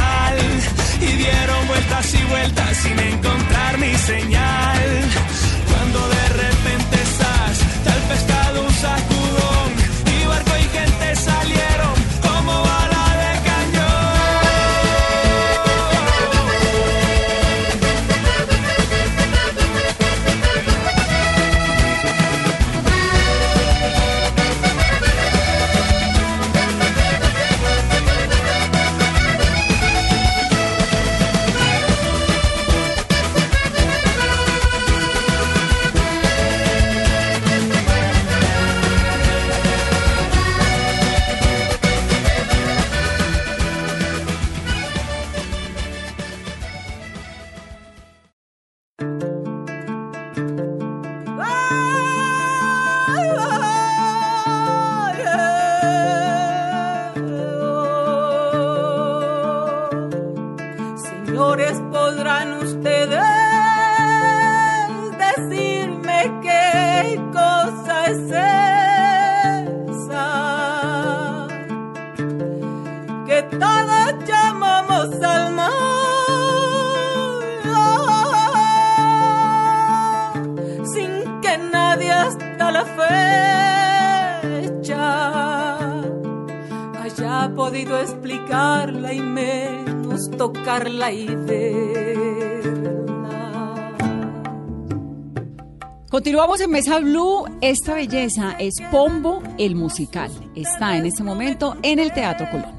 Continuamos en Mesa Blue. Esta belleza es Pombo el musical. Está en este momento en el Teatro Colón.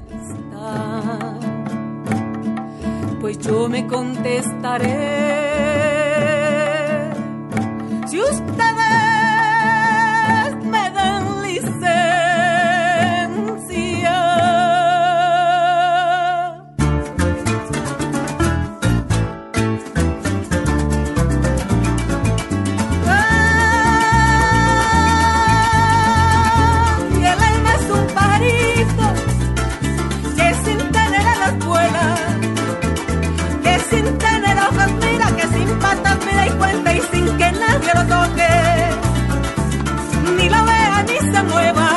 Pues yo me contestaré. Si ustedes que lo toque, ni lo vea ni se mueva.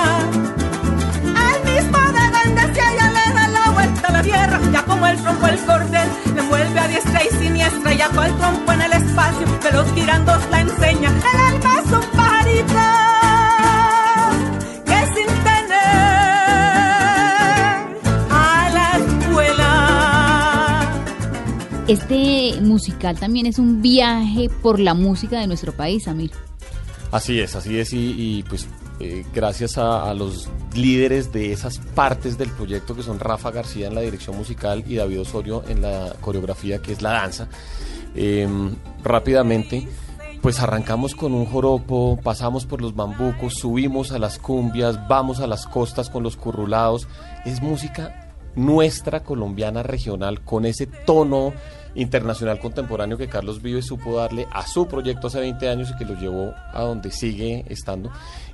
Al mismo de donde se le da la vuelta a la tierra, ya como el trompo el cordel, le envuelve a diestra y siniestra, ya con el trompo en el espacio, de los girandos la enseña. El alma es un pajarito Este musical también es un viaje por la música de nuestro país, Amir. Así es, así es, y, pues eh, gracias a, los líderes de esas partes del proyecto que son Rafa García en la dirección musical y David Osorio en la coreografía que es la danza, eh, rápidamente pues arrancamos con un joropo, pasamos por los bambucos, subimos a las cumbias, vamos a las costas con los currulados, es música nuestra colombiana regional con ese tono internacional contemporáneo que Carlos Vives supo darle a su proyecto hace 20 años y que lo llevó a donde sigue estando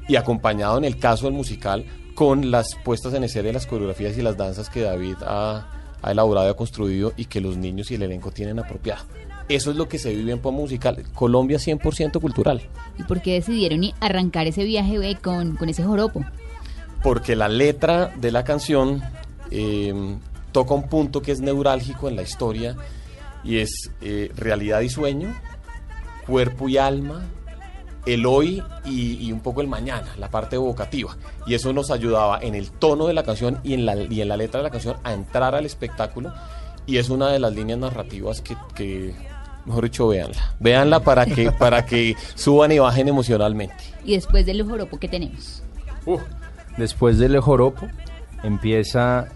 y acompañado en el caso del musical con las puestas en escena las coreografías y las danzas que David ha, ha elaborado y ha construido y que los niños y el elenco tienen apropiado. Eso es lo que se vive en Pop Musical. Colombia 100% cultural. ¿Y por qué decidieron arrancar ese viaje con, con ese joropo? Porque la letra de la canción eh, toca un punto que es neurálgico en la historia y es eh, realidad y sueño, cuerpo y alma, el hoy y, y un poco el mañana, la parte evocativa. Y eso nos ayudaba en el tono de la canción y en la, y en la letra de la canción a entrar al espectáculo. Y es una de las líneas narrativas que, que, mejor dicho, véanla. Véanla para que, para que suban y bajen emocionalmente. Y después del joropo que tenemos. Después del joropo empieza,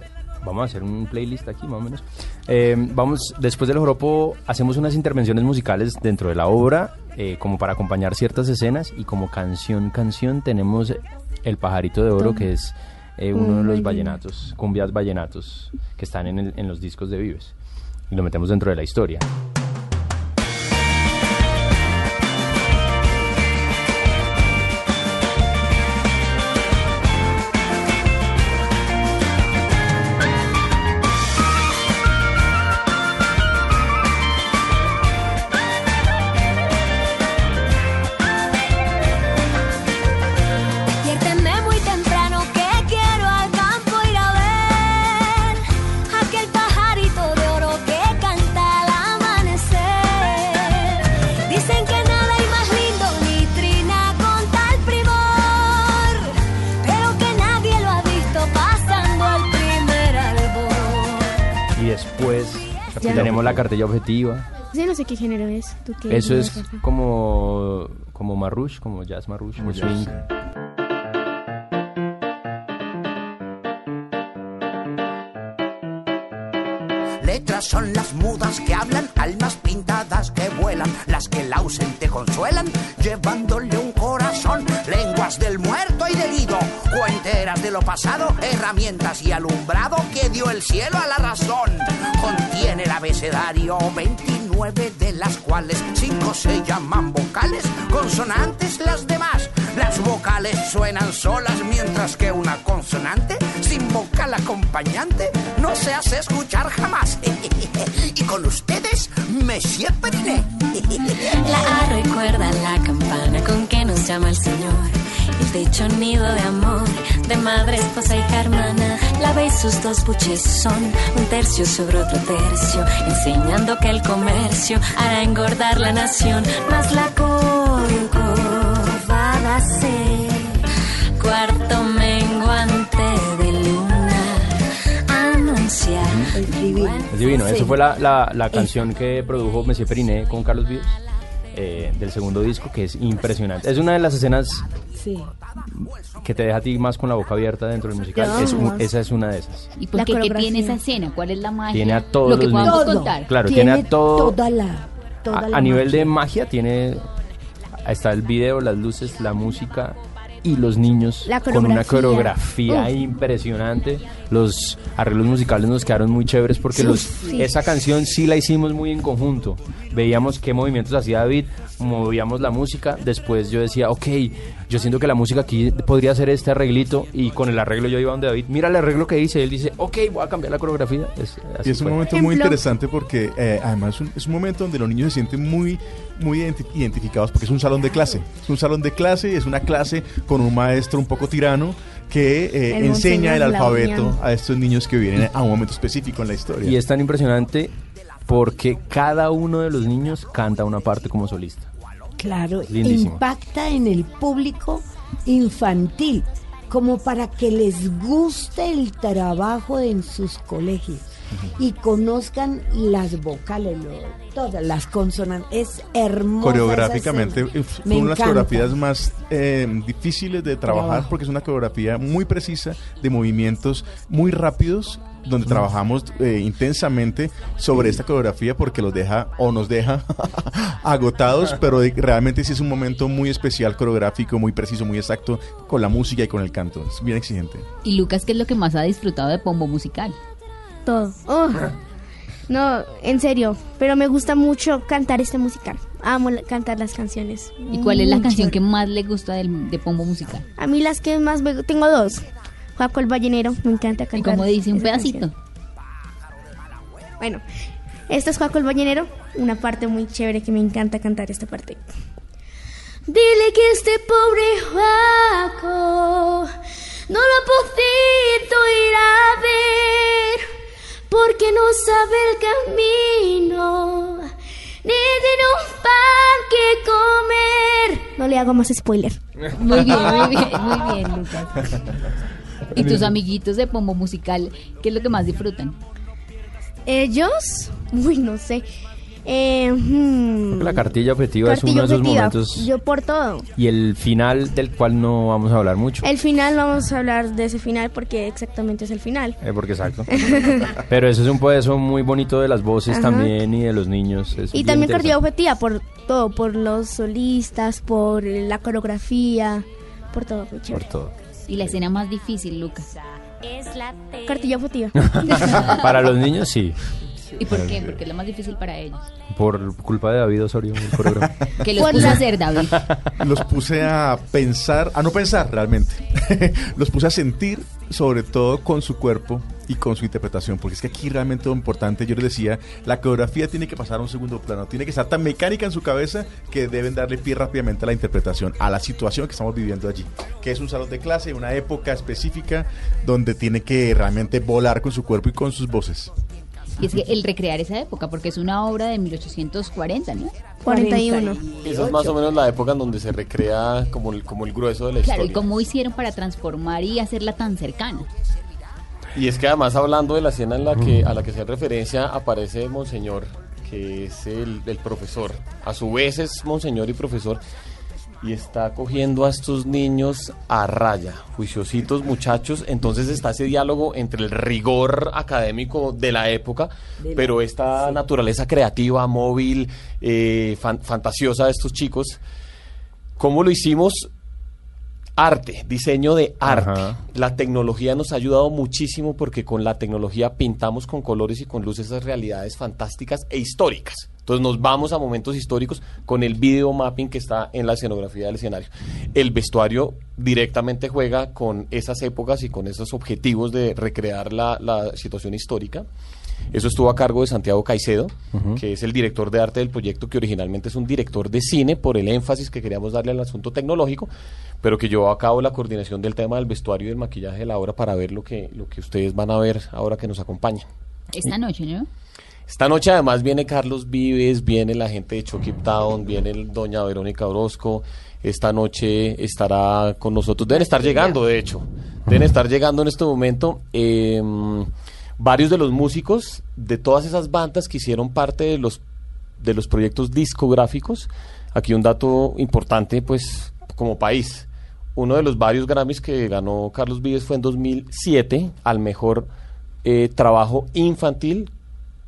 vamos a hacer un playlist aquí más o menos. Eh, vamos, después del joropo hacemos unas intervenciones musicales dentro de la obra, eh, como para acompañar ciertas escenas y como canción canción tenemos el pajarito de oro que es eh, uno de los vallenatos, cumbias vallenatos que están en, el- en los discos de Vives y lo metemos dentro de la historia. La cartilla objetiva. Sí, no sé qué género es. ¿Tú qué Eso es como, como marrush, como jazz marrush, como swing. Letras son las mudas que hablan, almas pintadas que vuelan, las que el ausente consuelan, llevándole pasado, herramientas y alumbrado que dio el cielo a la razón. Contiene el abecedario 29 de las cuales cinco se llaman vocales, consonantes las demás. Las vocales suenan solas mientras que una consonante sin vocal acompañante no se hace escuchar jamás. y con ustedes, Monsieur Periné. La A recuerda la campana con que nos llama el Señor. El techo nido de amor, de madre, esposa, hija, hermana. La ve y sus dos buches son un tercio sobre otro tercio, enseñando que el comercio hará engordar la nación, más la corcovada ser cuarto menguante de luna anuncia. Es divino. Eso fue la, la, la canción que produjo Messier Periné con Carlos Vives. Eh, del segundo disco que es impresionante. Es una de las escenas Sí. que te deja a ti más con la boca abierta dentro del musical. Es un- esa es una de esas. ¿Y por qué, qué tiene esa escena? ¿Cuál es la magia? Tiene a todos Lo que los contar. Claro, tiene a todo. Toda la. Toda A, la a nivel de magia tiene está el video, las luces, la música y los niños con una coreografía. Uf. impresionante. Los arreglos musicales nos quedaron muy chéveres porque Sí, los, sí. esa canción sí la hicimos muy en conjunto. Veíamos qué movimientos hacía David, movíamos la música. Después yo decía, ok, yo siento que la música aquí podría ser este arreglito. Y con el arreglo yo iba donde David, mira el arreglo que hice. Él dice, ok, voy a cambiar la coreografía. Es, así Y es un fue. momento muy interesante porque eh, además es un, es un momento donde los niños se sienten muy, muy identi- identificados porque es un salón de clase. Es un salón de clase, es una clase con un maestro un poco tirano que eh, El enseña el alfabeto Lauriano. a estos niños que vienen a un momento específico en la historia. Y es tan impresionante porque cada uno de los niños canta una parte como solista. Claro, Lindísimo. impacta en el público infantil, como para que les guste el trabajo en sus colegios y conozcan las vocales, lo- todas las consonantes. Es hermosa. Coreográficamente eh, fue Me una de las coreografías más eh, difíciles de trabajar porque es una coreografía muy precisa de movimientos muy rápidos donde trabajamos eh, intensamente sobre esta coreografía porque los deja o nos deja agotados, pero de- realmente sí es un momento muy especial coreográfico, muy preciso, muy exacto con la música y con el canto. Es bien exigente. ¿Y Lucas qué es lo que más ha disfrutado de Pombo Musical? Todo. Oh. No, en serio, pero me gusta mucho cantar este musical. Amo la- cantar las canciones. ¿Y cuál es la canción que más le gusta del, de Pombo Musical? A mí las que más me... Tengo dos. Juaco el Ballenero, me encanta ¿Y cantar. cómo dice un pedacito? canción. Bueno, esta es Juaco el Ballenero, una parte muy chévere que me encanta cantar esta parte. Dile que este pobre Juaco no lo ha podido ir a ver porque no sabe el camino ni tiene un pan que comer. No le hago más spoiler. Muy bien, muy bien, muy bien, Lucas. ¿Y tus amiguitos de Pombo Musical qué es lo que más disfrutan? Ellos, uy, no sé. Eh, hmm, la cartilla objetiva es cartilla uno de esos objetiva. momentos Yo por todo. y el final del cual no vamos a hablar mucho. El final, vamos a hablar de ese final porque exactamente es el final. Eh, porque exacto. Pero eso es un poeso muy bonito de las voces Ajá. también y de los niños. es Y también cartilla objetiva por todo, por los solistas, por la coreografía, por todo. Por todo. ¿Y la escena más difícil, Lucas? Cartilla objetiva. Para los niños sí. ¿Y por qué? Porque es lo más difícil para ellos. Por culpa de David Osorio, el coreógrafo. Que los puso a hacer, David. Los puse a pensar, a no pensar realmente. Los puse a sentir, sobre todo con su cuerpo y con su interpretación, porque es que aquí realmente lo importante, yo les decía, la coreografía tiene que pasar a un segundo plano, tiene que estar tan mecánica en su cabeza que deben darle pie rápidamente a la interpretación, a la situación que estamos viviendo allí, que es un salón de clase, una época específica donde tiene que realmente volar con su cuerpo y con sus voces. Y es que el recrear esa época, porque es una obra de 1840, ¿no? 41. Esa es más o menos la época en donde se recrea como el, como el grueso de la Claro, ¿y historia. cómo hicieron para transformar y hacerla tan cercana? Y es que además hablando de la escena en la que, a la que se hace referencia, aparece Monseñor, que es el, el profesor. A su vez es Monseñor y profesor. Y está cogiendo a estos niños a raya, juiciositos muchachos. Entonces está ese diálogo entre el rigor académico de la época, De la- pero esta naturaleza creativa, móvil, eh, fan- fantasiosa de estos chicos. ¿Cómo lo hicimos? Arte, diseño de arte. Ajá. La tecnología nos ha ayudado muchísimo porque con la tecnología pintamos con colores y con luces esas realidades fantásticas e históricas. Entonces nos vamos a momentos históricos con el video mapping que está en la escenografía del escenario. El vestuario directamente juega con esas épocas y con esos objetivos de recrear la, la situación histórica. Eso estuvo a cargo de Santiago Caicedo, que es el director de arte del proyecto, que originalmente es un director de cine por el énfasis que queríamos darle al asunto tecnológico, pero que llevó a cabo la coordinación del tema del vestuario y del maquillaje de la obra para ver lo que, lo que ustedes van a ver ahora que nos acompaña. Esta noche, ¿no? Esta noche además viene Carlos Vives, viene la gente de Chucky Town, viene el doña Verónica Orozco. Esta noche estará con nosotros. Deben estar llegando, de hecho. Deben estar llegando en este momento. eh, varios de los músicos de todas esas bandas que hicieron parte de los, de los proyectos discográficos. Aquí un dato importante, pues, como país. Uno de los varios Grammys que ganó Carlos Vives fue en 2007 al mejor eh, trabajo infantil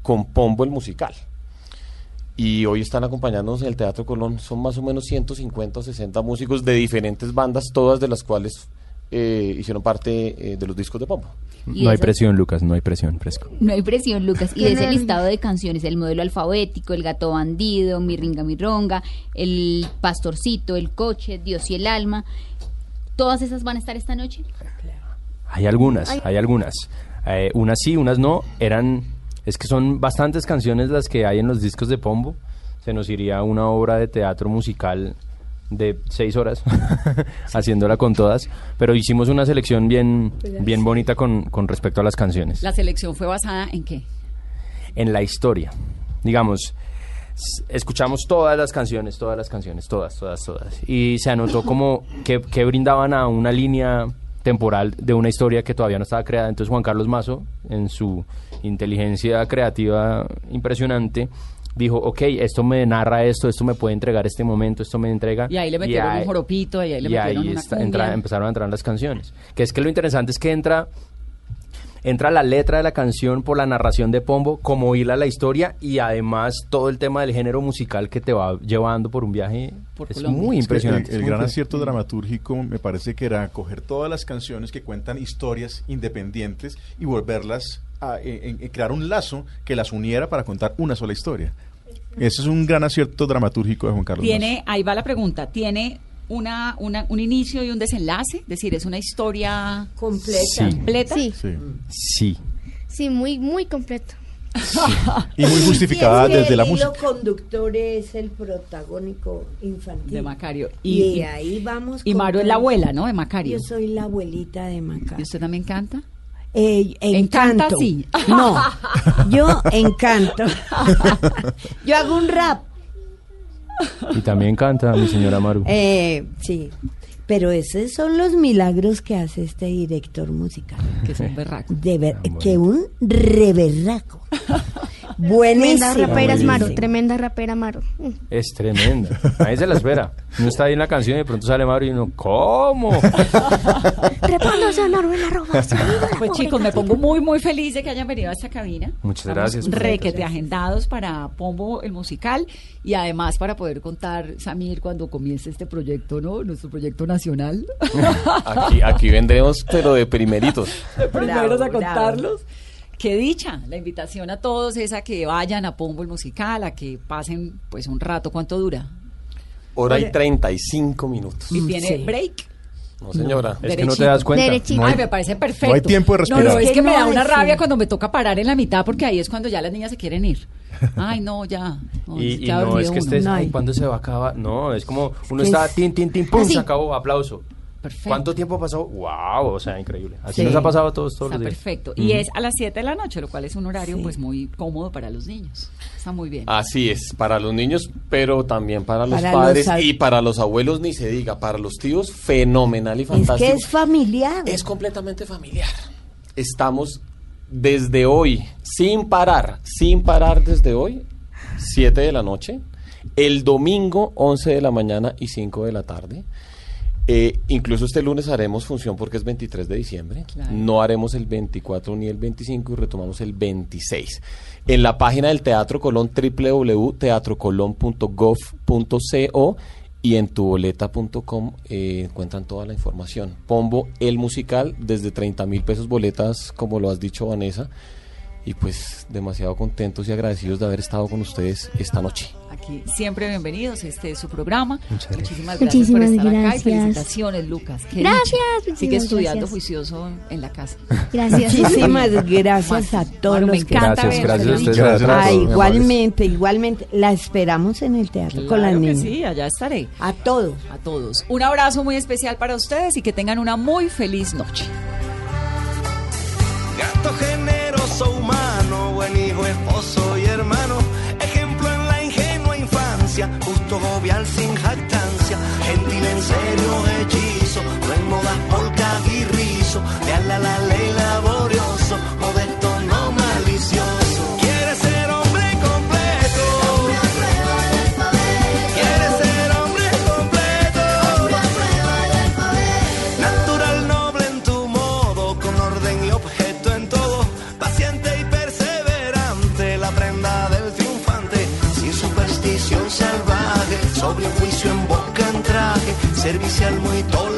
con Pombo el musical. Y hoy están acompañándonos en el Teatro Colón. Son más o menos 150 o 60 músicos de diferentes bandas, todas de las cuales eh, hicieron parte eh, de los discos de Pombo. No hay presión, Lucas, no hay presión, fresco. No hay presión, Lucas. Y de ese listado de canciones, el modelo alfabético, el gato bandido, mi ringa, mi ronga, el pastorcito, el coche, Dios y el alma, ¿todas esas van a estar esta noche? Hay algunas, Ay. hay algunas. Eh, unas sí, unas no. Eran, es que son bastantes canciones las que hay en los discos de Pombo. Se nos iría una obra de teatro musical de seis horas haciéndola con todas. Pero hicimos una selección bien, bien bonita con, con respecto a las canciones. La selección fue basada en qué? en la historia. Digamos, escuchamos todas las canciones, todas las canciones, todas, todas, todas. Y se anotó como que, que brindaban a una línea temporal de una historia que todavía no estaba creada. Entonces Juan Carlos Mazo, en su inteligencia creativa impresionante, dijo, ok, esto me narra esto, esto me puede entregar este momento, esto me entrega... Y ahí le metieron ahí- un joropito, y ahí le y metieron ahí una está- cumbia. entra- empezaron a entrar las canciones. Que es que lo interesante es que entra entra la letra de la canción por la narración de Pombo, como hila la historia y además todo el tema del género musical que te va llevando por un viaje es muy Es que impresionante. El, el es muy gran acierto dramatúrgico me parece que era coger todas las canciones que cuentan historias independientes y volverlas a en- en crear un lazo que las uniera para contar una sola historia. Ese es un gran acierto dramatúrgico de Juan Carlos. Tiene, ahí va la pregunta, ¿tiene una, una, un inicio y un desenlace? Es decir, es una historia completa. Sí. completa. Sí. Sí. Sí, muy, muy completo. Y muy justificada Sí, es que desde la el música. conductor es el protagónico infantil. De Macario. Y, Y- ahí vamos. y con Maru es la abuela, ¿no? De Macario. Yo soy la abuelita de Macario. ¿Y usted también canta? Eh, Encanta, sí. No, yo encanto. yo hago un rap. Y también canta mi señora Maru. Eh, sí, pero esos son los milagros que hace este director musical. Que es un berraco. De ver, que un reberraco. Buenísimo. Tremenda rapera es Maru, buenísimo. tremenda rapera Maru. Mm. Es tremenda. Nadie se la espera. Uno está ahí en la canción y de pronto sale Maru y uno, ¿cómo? Trepándose a Noruega Roja. Pues chicos, me pongo muy, muy feliz de que hayan venido a esta cabina. Muchas Estamos gracias. Requete agendados para Pombo el musical y además para poder contar, Samir, cuando comience este proyecto, ¿no? Nuestro proyecto nacional. Aquí, aquí vendremos, pero de primeritos. Primeros a Bravo, contarlos. Qué dicha, la invitación a todos es a que vayan a Pombo el musical, a que pasen pues un rato. ¿Cuánto dura? Hora y 35 minutos. ¿Y tiene Sí. break? No, señora. Es que no te das cuenta. Derechito. No hay- Ay, me parece perfecto. no hay tiempo de respirar. no, es Es que que me da una rabia sí. cuando me toca parar en la mitad porque ahí es cuando ya las niñas se quieren ir. Ay, no, ya. No, Y, y no es que uno. estés, No ay. ¿cuándo se va a acabar? No, es como uno está, es- tin, tin, tin, pum, Así. se acabó, aplauso. Perfecto. ¿Cuánto tiempo pasó? ¡Wow! O sea, increíble. Así Sí. nos ha pasado a todos, todos Está los días. perfecto. Y es a las 7 de la noche, lo cual es un horario Sí. pues muy cómodo para los niños. Está muy bien. Así es, para los niños, pero también para los Para padres los y para los abuelos, ni se diga, para los tíos, fenomenal y Es fantástico. que es familiar. Es completamente familiar. Estamos desde hoy, sin parar, sin parar desde hoy, 7 de la noche, el domingo 11 de la mañana y 5 de la tarde. Eh, incluso este lunes haremos función porque es 23 de diciembre. Claro. No haremos el 24 ni el 25 y retomamos el 26. En la página del Teatro Colón, www.teatrocolón.gov.co y en tuboleta.com eh, encuentran toda la información. Pombo, el musical, desde 30 mil pesos boletas, como lo has dicho Vanessa. y pues demasiado contentos y agradecidos de haber estado con ustedes esta noche. Aquí siempre bienvenidos, este es su programa. Muchas gracias. Muchísimas gracias Muchísimas por estar acá y gracias. felicitaciones, Lucas. Qué Gracias, Sigue estudiando gracias. juicioso en la casa. Gracias. Muchísimas gracias a todos Bueno, me los que encanta Gracias, gracias a ustedes. Gracias Gracias Ah, igualmente, igualmente. La esperamos en el teatro con que niñas. sí, allá estaré. A todos. A todos. Un abrazo muy especial para ustedes y que tengan una muy feliz noche. Gato generoso, humano, buen hijo, esposo y hermano. Justo jovial sin jactancia. Gentil en serio, hechizo, no en modas polca y rizo. A la ley, Servicial muy tolerante,